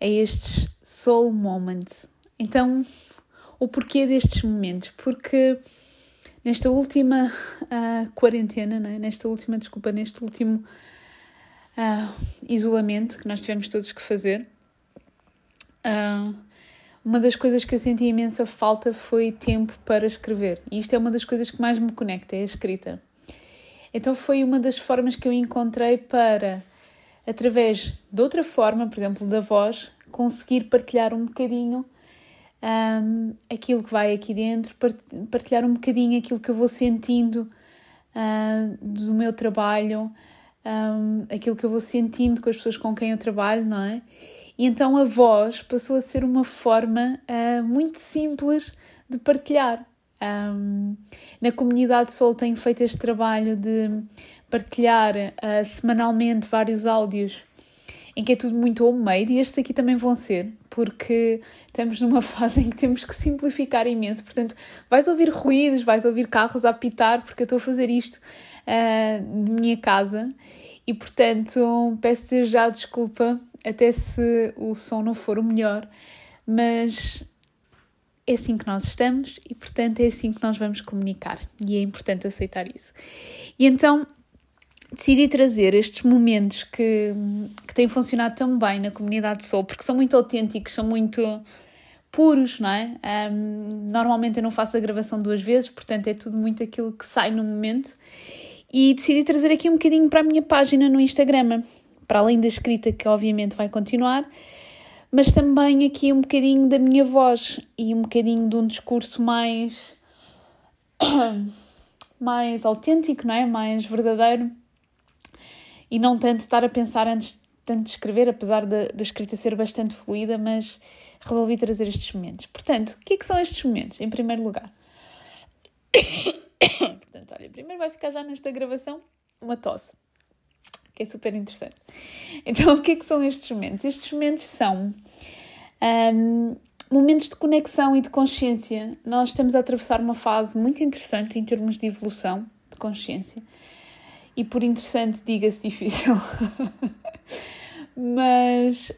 a estes soul moments. Então, o porquê destes momentos? Porque nesta última uh, quarentena, é? nesta última, desculpa, neste último uh, isolamento que nós tivemos todos que fazer, uh, uma das coisas que eu senti imensa falta foi tempo para escrever. E isto é uma das coisas que mais me conecta, é a escrita. Então foi uma das formas que eu encontrei para através de outra forma, por exemplo, da voz, conseguir partilhar um bocadinho um, aquilo que vai aqui dentro, partilhar um bocadinho aquilo que eu vou sentindo uh, do meu trabalho, um, aquilo que eu vou sentindo com as pessoas com quem eu trabalho, não é? E então a voz passou a ser uma forma uh, muito simples de partilhar. Um, na comunidade Sol tenho feito este trabalho de partilhar uh, semanalmente vários áudios em que é tudo muito homemade e estes aqui também vão ser, porque estamos numa fase em que temos que simplificar imenso. Portanto, vais ouvir ruídos, vais ouvir carros a apitar, porque eu estou a fazer isto uh, de minha casa e, portanto, peço-te já desculpa, até se o som não for o melhor, mas é assim que nós estamos e, portanto, é assim que nós vamos comunicar e é importante aceitar isso. E então decidi trazer estes momentos que, que têm funcionado tão bem na comunidade Soul, porque são muito autênticos, são muito puros, não é? Um, normalmente eu não faço a gravação duas vezes, portanto é tudo muito aquilo que sai no momento. E decidi trazer aqui um bocadinho para a minha página no Instagram, para além da escrita que obviamente vai continuar, mas também aqui um bocadinho da minha voz e um bocadinho de um discurso mais mais autêntico, não é? Mais verdadeiro e não tanto estar a pensar antes tanto de escrever, apesar da, da escrita ser bastante fluida, mas resolvi trazer estes momentos. Portanto, o que é que são estes momentos, em primeiro lugar? Portanto, olha, primeiro vai ficar já nesta gravação uma tosse, é super interessante. Então, o que é que são estes momentos? Estes momentos são um, momentos de conexão e de consciência. Nós estamos a atravessar uma fase muito interessante em termos de evolução de consciência e por interessante, diga-se difícil. Mas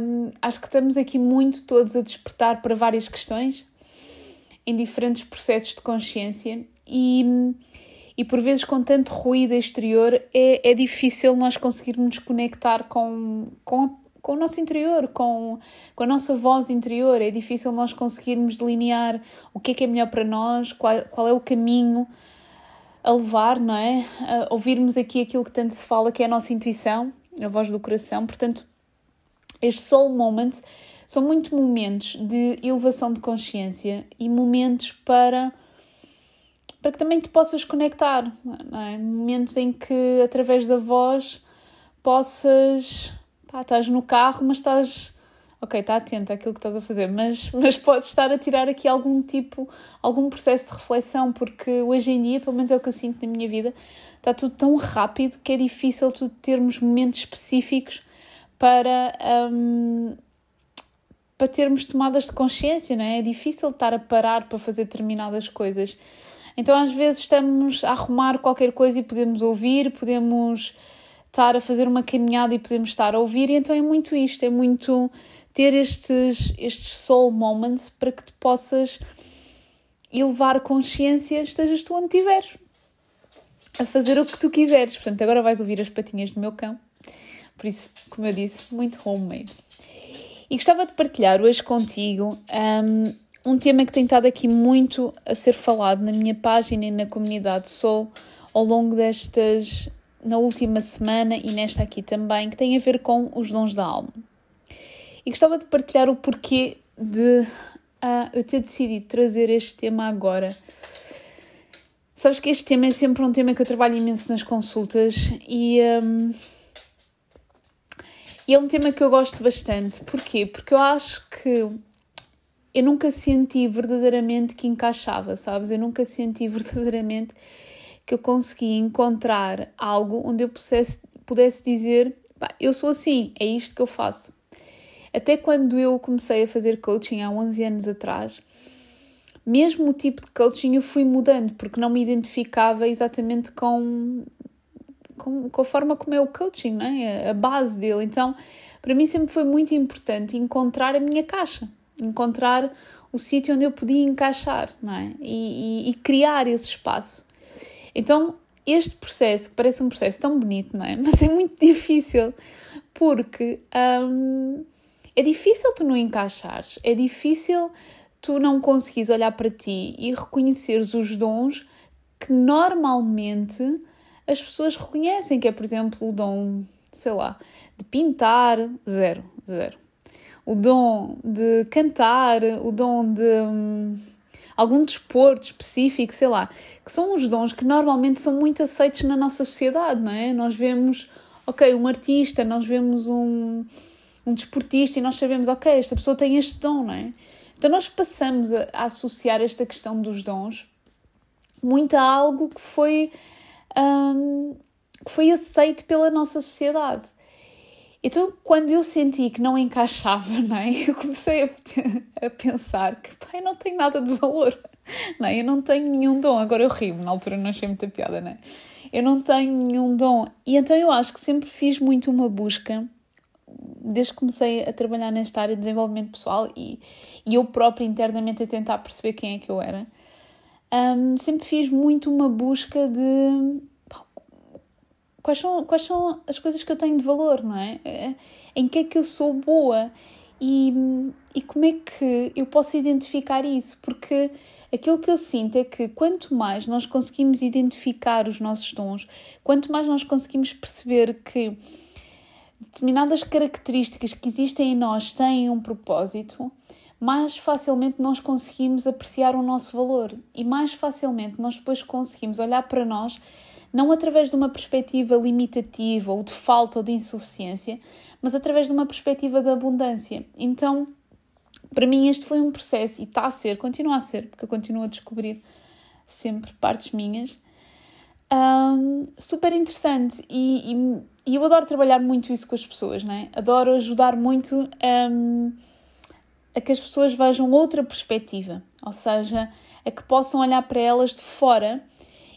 um, acho que estamos aqui muito todos a despertar para várias questões em diferentes processos de consciência e, e por vezes com tanto ruído exterior é, é difícil nós conseguirmos conectar com, com, com o nosso interior, com, com a nossa voz interior. É difícil nós conseguirmos delinear o que é que é melhor para nós, qual, qual é o caminho a levar, não é? A ouvirmos aqui aquilo que tanto se fala, que é a nossa intuição, a voz do coração. Portanto, estes soul moments são muito momentos de elevação de consciência e momentos para para que também te possas conectar, não é? Momentos em que através da voz possas, pá, estás no carro, mas estás ok, está atento àquilo que estás a fazer, mas, mas podes estar a tirar aqui algum tipo, algum processo de reflexão, porque hoje em dia, pelo menos é o que eu sinto na minha vida, está tudo tão rápido que é difícil tu termos momentos específicos para, um, para termos tomadas de consciência, não é? É difícil estar a parar para fazer determinadas coisas. Então, às vezes, estamos a arrumar qualquer coisa e podemos ouvir, podemos estar a fazer uma caminhada e podemos estar a ouvir, e então é muito isto, é muito ter estes, estes soul moments para que te possas elevar consciência, estejas tu onde estiveres, a fazer o que tu quiseres. Portanto, agora vais ouvir as patinhas do meu cão, por isso, como eu disse, muito homemade. E gostava de partilhar hoje contigo um, um tema que tem estado aqui muito a ser falado na minha página e na comunidade Soul ao longo destas na última semana e nesta aqui também, que tem a ver com os dons da alma. E gostava de partilhar o porquê de uh, eu ter decidido trazer este tema agora. Sabes que este tema é sempre um tema que eu trabalho imenso nas consultas e, um, E é um tema que eu gosto bastante. Porquê? Porque eu acho que eu nunca senti verdadeiramente que encaixava, sabes? Eu nunca senti verdadeiramente que eu conseguia encontrar algo onde eu pudesse, pudesse dizer: eu sou assim, é isto que eu faço. Até quando eu comecei a fazer coaching há 11 anos atrás, mesmo o tipo de coaching eu fui mudando, porque não me identificava exatamente com, com, com a forma como é o coaching, não é? a base dele. Então, para mim sempre foi muito importante encontrar a minha caixa, encontrar o sítio onde eu podia encaixar não é? e, e, e criar esse espaço. Então, este processo, que parece um processo tão bonito, não é? Mas é muito difícil, porque hum, é difícil tu não encaixares, é difícil tu não conseguires olhar para ti e reconheceres os dons que normalmente as pessoas reconhecem, que é, por exemplo, o dom, sei lá, de pintar, zero, zero. O dom de cantar, o dom de hum, algum desporto específico, sei lá, que são os dons que normalmente são muito aceitos na nossa sociedade, não é? Nós vemos, ok, um artista, nós vemos um, um desportista e nós sabemos, ok, esta pessoa tem este dom, não é? Então nós passamos a, a associar esta questão dos dons muito a algo que foi, um, que foi aceito pela nossa sociedade. Então, quando eu senti que não encaixava, não é? eu comecei a, a pensar que pai, não tenho nada de valor, não é? eu não tenho nenhum dom. Agora eu rio, na altura não achei muita piada, não é? Eu não tenho nenhum dom. E então eu acho que sempre fiz muito uma busca desde que comecei a trabalhar nesta área de desenvolvimento pessoal e, e eu própria internamente a tentar perceber quem é que eu era, um, sempre fiz muito uma busca de quais são, quais são as coisas que eu tenho de valor, não é? é em que é que eu sou boa e, e como é que eu posso identificar isso? Porque aquilo que eu sinto é que quanto mais nós conseguimos identificar os nossos dons, quanto mais nós conseguimos perceber que determinadas características que existem em nós têm um propósito, mais facilmente nós conseguimos apreciar o nosso valor e mais facilmente nós depois conseguimos olhar para nós não através de uma perspectiva limitativa ou de falta ou de insuficiência, mas através de uma perspectiva de abundância. Então, para mim, este foi um processo e está a ser, continua a ser, porque eu continuo a descobrir sempre partes minhas. Um, super interessante e, e e eu adoro trabalhar muito isso com as pessoas, né? Adoro ajudar muito um, a que as pessoas vejam outra perspectiva, ou seja, a que possam olhar para elas de fora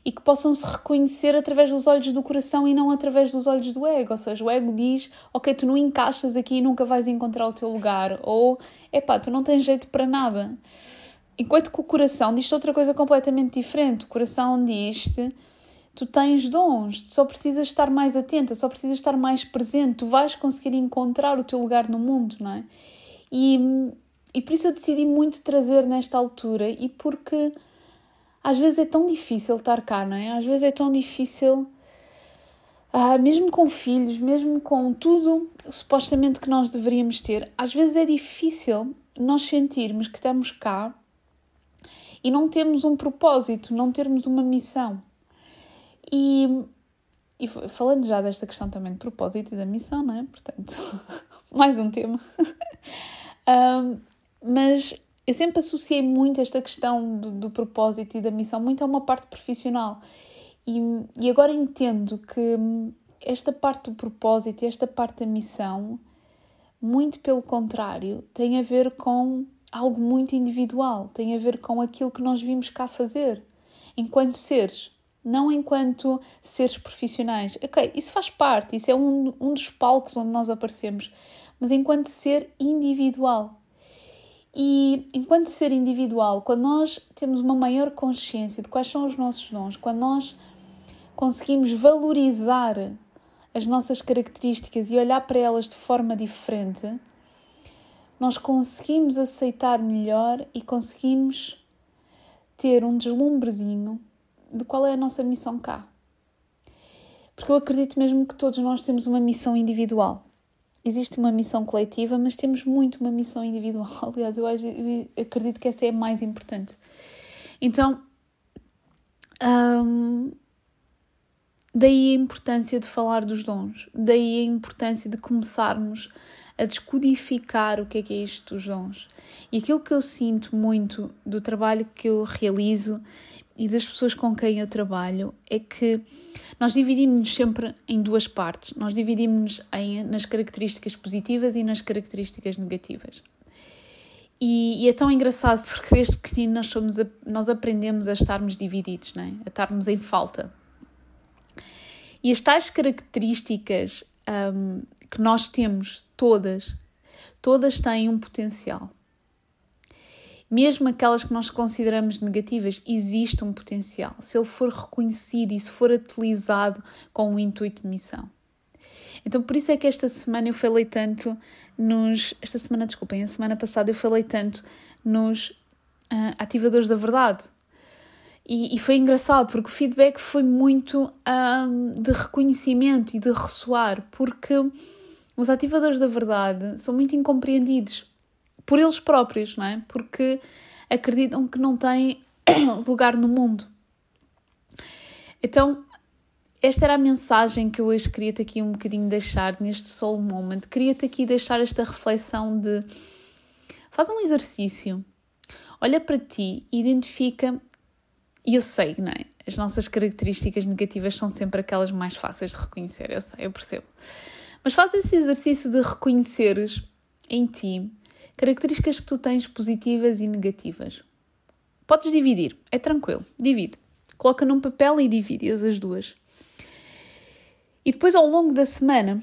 e que possam se reconhecer através dos olhos do coração e não através dos olhos do ego. Ou seja, o ego diz: Ok, tu não encaixas aqui e nunca vais encontrar o teu lugar, ou epá, tu não tens jeito para nada. Enquanto que o coração diz outra coisa completamente diferente. O coração diz-te tu tens dons, tu só precisas estar mais atenta, só precisas estar mais presente, tu vais conseguir encontrar o teu lugar no mundo, não é? E, e por isso eu decidi muito trazer nesta altura e porque às vezes é tão difícil estar cá, não é? Às vezes é tão difícil, ah, mesmo com filhos, mesmo com tudo supostamente que nós deveríamos ter, às vezes é difícil nós sentirmos que estamos cá e não temos um propósito, não termos uma missão. E, e falando já desta questão também de propósito e da missão, não é? Portanto, mais um tema. um, mas eu sempre associei muito esta questão do, do, propósito e da missão muito a uma parte profissional. E, e agora entendo que esta parte do propósito e esta parte da missão, muito pelo contrário, tem a ver com algo muito individual, tem a ver com aquilo que nós vimos cá fazer enquanto seres não enquanto seres profissionais. Ok, isso faz parte, isso é um, um dos palcos onde nós aparecemos, mas enquanto ser individual. E enquanto ser individual, quando nós temos uma maior consciência de quais são os nossos dons, quando nós conseguimos valorizar as nossas características e olhar para elas de forma diferente, nós conseguimos aceitar melhor e conseguimos ter um deslumbrezinho de qual é a nossa missão cá. Porque eu acredito mesmo que todos nós temos uma missão individual. Existe uma missão coletiva, mas temos muito uma missão individual. Aliás, eu, acredito que essa é a mais importante. Então, hum, daí a importância de falar dos dons, daí a importância de começarmos a descodificar o que é que é isto dos dons. E aquilo que eu sinto muito do trabalho que eu realizo e das pessoas com quem eu trabalho é que nós dividimos-nos sempre em duas partes. Nós dividimos-nos nas características positivas e nas características negativas. E, e, é tão engraçado porque desde pequenino nós, somos a, nós aprendemos a estarmos divididos, não é? a estarmos em falta. E as tais características um, que nós temos, todas, todas têm um potencial mesmo aquelas que nós consideramos negativas, existe um potencial, se ele for reconhecido e se for utilizado com o intuito de missão. Então, por isso é que esta semana eu falei tanto nos. Esta semana, desculpem, a semana passada eu falei tanto nos uh, ativadores da verdade. E, e, foi engraçado porque o feedback foi muito um, ah, de reconhecimento e de ressoar, porque os ativadores da verdade são muito incompreendidos por eles próprios, não é? Porque acreditam que não têm lugar no mundo. Então, esta era a mensagem que eu hoje queria-te aqui um bocadinho deixar neste soul moment. Queria-te aqui deixar esta reflexão de faz um exercício, olha para ti, identifica, e eu sei, não é? As nossas características negativas são sempre aquelas mais fáceis de reconhecer, eu sei, eu percebo. Mas faz esse exercício de reconheceres em ti Características que tu tens positivas e negativas. Podes dividir, é tranquilo, divide. Coloca num papel e divide as duas. E depois, ao longo da semana,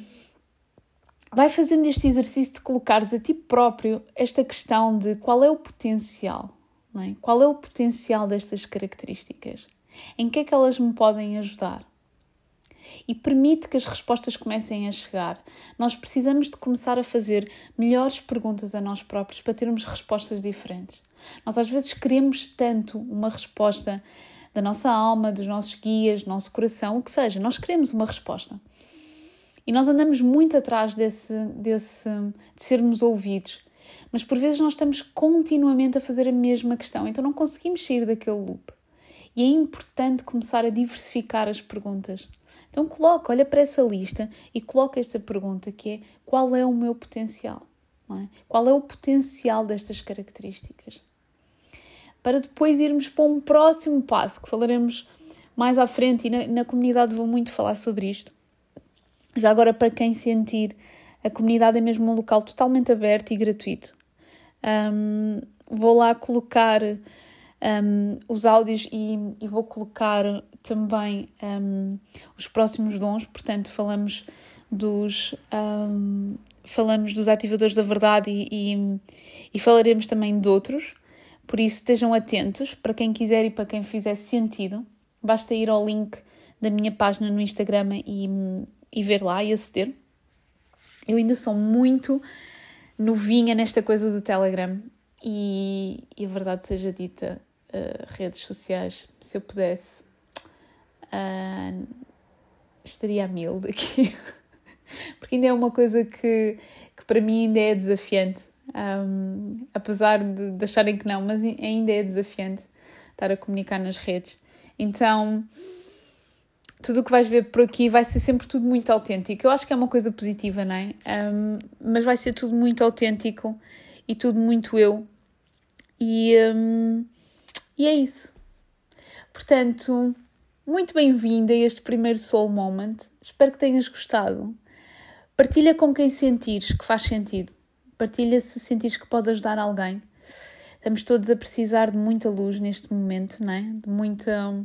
vai fazendo este exercício de colocares a ti próprio esta questão de qual é o potencial, é? qual é o potencial destas características, em que é que elas me podem ajudar e permite que as respostas comecem a chegar. Nós precisamos de começar a fazer melhores perguntas a nós próprios para termos respostas diferentes. Nós às vezes queremos tanto uma resposta da nossa alma, dos nossos guias, do nosso coração, o que seja, nós queremos uma resposta. E nós andamos muito atrás desse, desse, de sermos ouvidos. Mas por vezes nós estamos continuamente a fazer a mesma questão, então não conseguimos sair daquele loop. E é importante começar a diversificar as perguntas. Então coloca, olha para essa lista e coloca esta pergunta que é qual é o meu potencial? É? Qual é o potencial destas características? Para depois irmos para um próximo passo que falaremos mais à frente e na, na comunidade vou muito falar sobre isto. Já agora, para quem sentir, a comunidade é mesmo um local totalmente aberto e gratuito. Um, vou lá colocar um, os áudios e, e, vou colocar também um, os próximos dons, portanto falamos dos um, falamos dos ativadores da verdade e, e, e, falaremos também de outros, por isso estejam atentos. Para quem quiser e para quem fizer sentido, basta ir ao link da minha página no Instagram e, e ver lá e aceder. Eu ainda sou muito novinha nesta coisa do Telegram e, e a verdade seja dita, uh, redes sociais, se eu pudesse, uh, estaria a mil daqui. Porque ainda é uma coisa que, que para mim ainda é desafiante. Um, apesar de, de acharem que não, mas ainda é desafiante estar a comunicar nas redes. Então, tudo o que vais ver por aqui vai ser sempre tudo muito autêntico. Eu acho que é uma coisa positiva, não é? Um, mas vai ser tudo muito autêntico e tudo muito eu. E, um, e é isso. Portanto, muito bem-vinda a este primeiro Soul Moment. Espero que tenhas gostado. Partilha com quem sentires que faz sentido. Partilha se sentires que pode ajudar alguém. Estamos todos a precisar de muita luz neste momento, não é? De muita,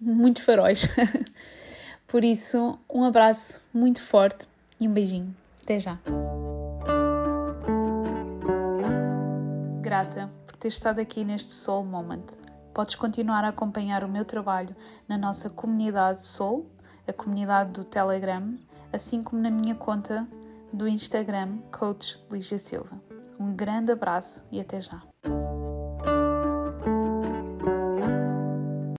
muitos faróis. Por isso, um abraço muito forte e um beijinho. Até já. Grata por ter estado aqui neste Soul Moment. Podes continuar a acompanhar o meu trabalho na nossa comunidade Soul, a comunidade do Telegram, assim como na minha conta do Instagram, Coach Lígia Silva. Um grande abraço e até já!